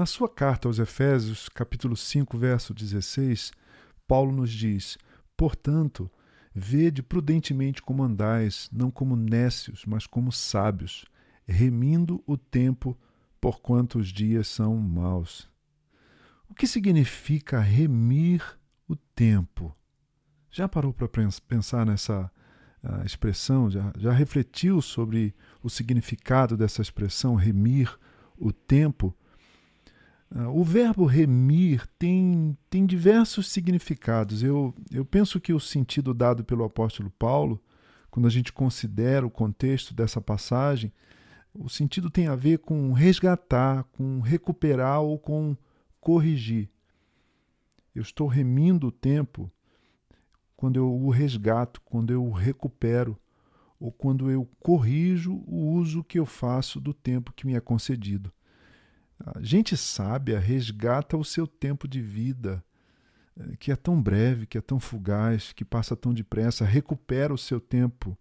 Na sua carta aos Efésios, capítulo 5, verso 16, Paulo nos diz: Portanto, vede prudentemente como andais, não como nécios, mas como sábios, remindo o tempo, porquanto os dias são maus. O que significa remir o tempo? Já parou para pensar nessa uh, expressão? Já, já refletiu sobre o significado dessa expressão, remir o tempo? Uh, o verbo remir tem, tem diversos significados. Eu, eu penso que o sentido dado pelo apóstolo Paulo, quando a gente considera o contexto dessa passagem, o sentido tem a ver com resgatar, com recuperar ou com corrigir. Eu estou remindo o tempo quando eu o resgato, quando eu o recupero, ou quando eu corrijo o uso que eu faço do tempo que me é concedido. A gente sábia resgata o seu tempo de vida, eh, que é tão breve, que é tão fugaz, que passa tão depressa, recupera o seu tempo,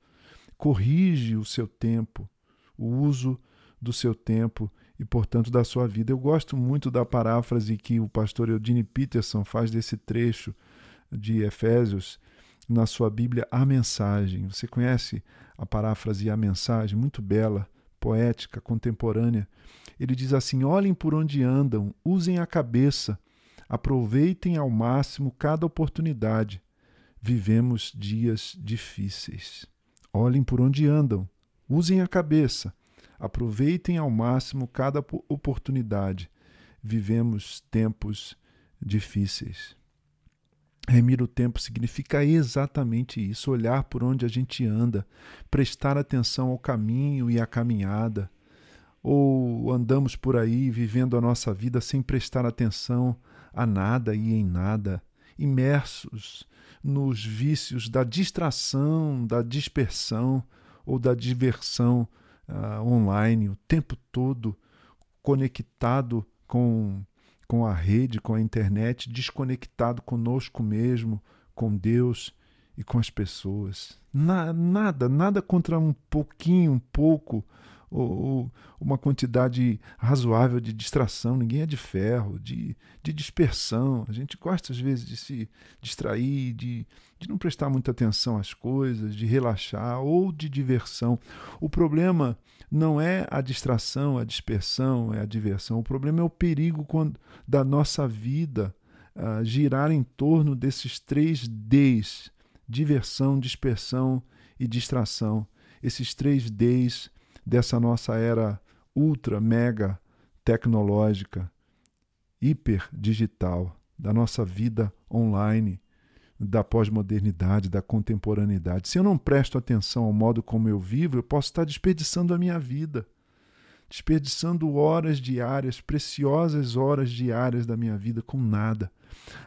corrige o seu tempo, o uso do seu tempo e, portanto, da sua vida. Eu gosto muito da paráfrase que o pastor Eudine Peterson faz desse trecho de Efésios na sua Bíblia a mensagem. Você conhece a paráfrase a mensagem, muito bela, poética, contemporânea. Ele diz assim: olhem por onde andam, usem a cabeça, aproveitem ao máximo cada oportunidade. Vivemos dias difíceis. Olhem por onde andam, usem a cabeça, aproveitem ao máximo cada oportunidade. Vivemos tempos difíceis. Remir o tempo significa exatamente isso: olhar por onde a gente anda, prestar atenção ao caminho e à caminhada. Ou andamos por aí vivendo a nossa vida sem prestar atenção a nada e em nada, imersos nos vícios da distração, da dispersão ou da diversão uh, online, o tempo todo conectado com com a rede, com a internet, desconectado conosco mesmo, com Deus e com as pessoas. Na, nada, nada contra um pouquinho, um pouco, ou, ou, uma quantidade razoável de distração. Ninguém é de ferro, de, de dispersão. A gente gosta, às vezes, de se distrair, de, de não prestar muita atenção às coisas, de relaxar ou de diversão. O problema não é a distração, a dispersão, é a diversão. O problema é o perigo quando, da nossa vida uh, girar em torno desses três Ds: diversão, dispersão e distração. Esses três Ds dessa nossa era ultra, mega tecnológica, hiper digital, da nossa vida online da pós-modernidade, da contemporaneidade. Se eu não presto atenção ao modo como eu vivo, eu posso estar desperdiçando a minha vida, desperdiçando horas diárias, preciosas horas diárias da minha vida com nada.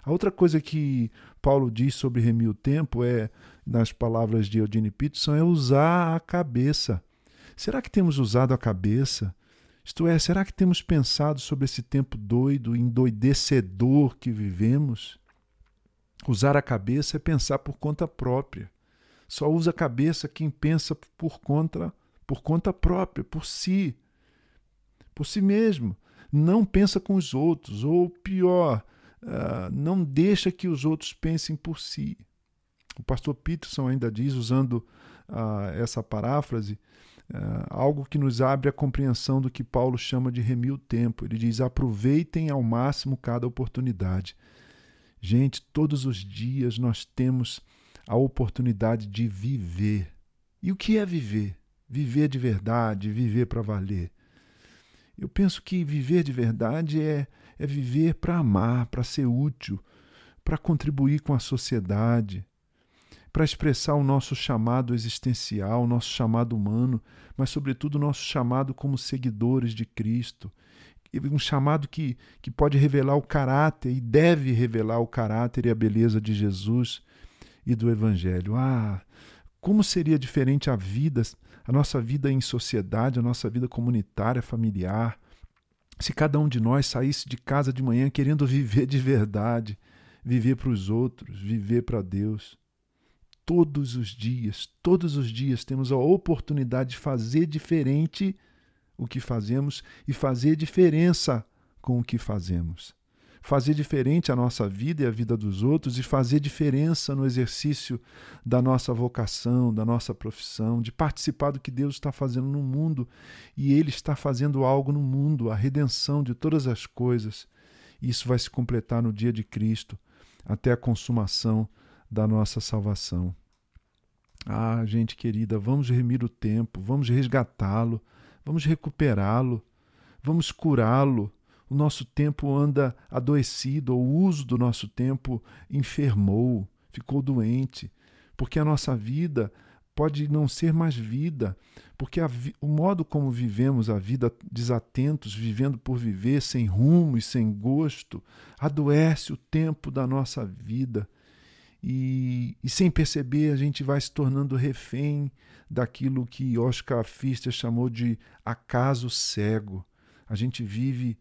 A outra coisa que Paulo diz sobre remir o tempo é, nas palavras de Eugene Peterson, é usar a cabeça. Será que temos usado a cabeça? Isto é, será que temos pensado sobre esse tempo doido, endoidecedor que vivemos? Usar a cabeça é pensar por conta própria. Só usa a cabeça quem pensa por conta, por conta própria, por si, por si mesmo. Não pensa com os outros, ou pior, uh, não deixa que os outros pensem por si. O pastor Peterson ainda diz, usando uh, essa paráfrase, uh, algo que nos abre a compreensão do que Paulo chama de remir o tempo. Ele diz: aproveitem ao máximo cada oportunidade. Gente, todos os dias nós temos a oportunidade de viver. E o que é viver? Viver de verdade, viver para valer. Eu penso que viver de verdade é, é viver para amar, para ser útil, para contribuir com a sociedade, para expressar o nosso chamado existencial, o nosso chamado humano, mas, sobretudo, o nosso chamado como seguidores de Cristo um chamado que, que pode revelar o caráter e deve revelar o caráter e a beleza de Jesus e do Evangelho. Ah, como seria diferente a vida, a nossa vida em sociedade, a nossa vida comunitária, familiar, se cada um de nós saísse de casa de manhã querendo viver de verdade, viver para os outros, viver para Deus. Todos os dias, todos os dias temos a oportunidade de fazer diferente o que fazemos e fazer diferença com o que fazemos. Fazer diferente a nossa vida e a vida dos outros e fazer diferença no exercício da nossa vocação, da nossa profissão, de participar do que Deus está fazendo no mundo. E Ele está fazendo algo no mundo, a redenção de todas as coisas. Isso vai se completar no dia de Cristo, até a consumação da nossa salvação. Ah, gente querida, vamos remir o tempo, vamos resgatá-lo, vamos recuperá-lo, vamos curá-lo. O nosso tempo anda adoecido, o uso do nosso tempo enfermou, ficou doente, porque a nossa vida pode não ser mais vida, porque o modo como vivemos a vida desatentos, vivendo por viver, sem rumo e sem gosto, adoece o tempo da nossa vida. E, e, sem perceber, a gente vai se tornando refém daquilo que Oscar Pfister chamou de acaso cego. A gente vive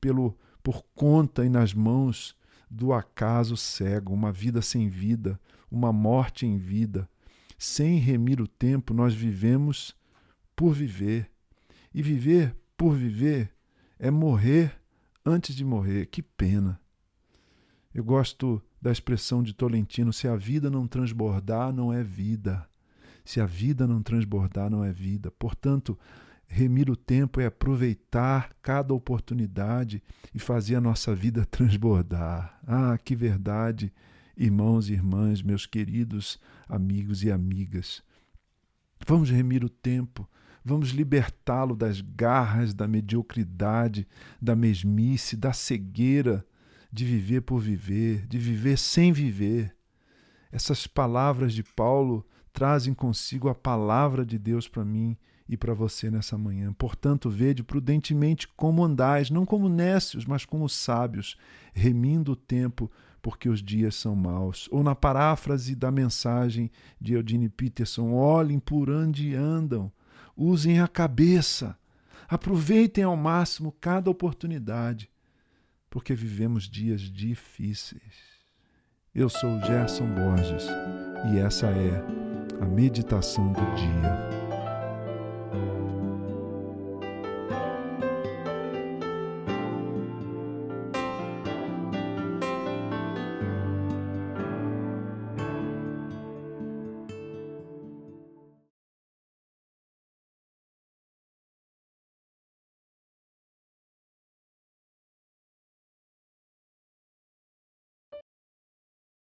pelo, por conta e nas mãos do acaso cego, uma vida sem vida, uma morte em vida. Sem remir o tempo, nós vivemos por viver. E viver por viver é morrer antes de morrer. Que pena. Eu gosto da expressão de Tolentino: se a vida não transbordar, não é vida. Se a vida não transbordar, não é vida. Portanto, remir o tempo é aproveitar cada oportunidade e fazer a nossa vida transbordar. Ah, que verdade, irmãos e irmãs, meus queridos amigos e amigas. Vamos remir o tempo, vamos libertá-lo das garras da mediocridade, da mesmice, da cegueira de viver por viver, de viver sem viver. Essas palavras de Paulo trazem consigo a palavra de Deus para mim e para você nessa manhã. Portanto, vede prudentemente como andais, não como nécios, mas como sábios, remindo o tempo, porque os dias são maus. Ou na paráfrase da mensagem de Eudine Peterson: olhem por onde andam, usem a cabeça, aproveitem ao máximo cada oportunidade porque vivemos dias difíceis. Eu sou Gerson Borges e essa é a meditação do dia.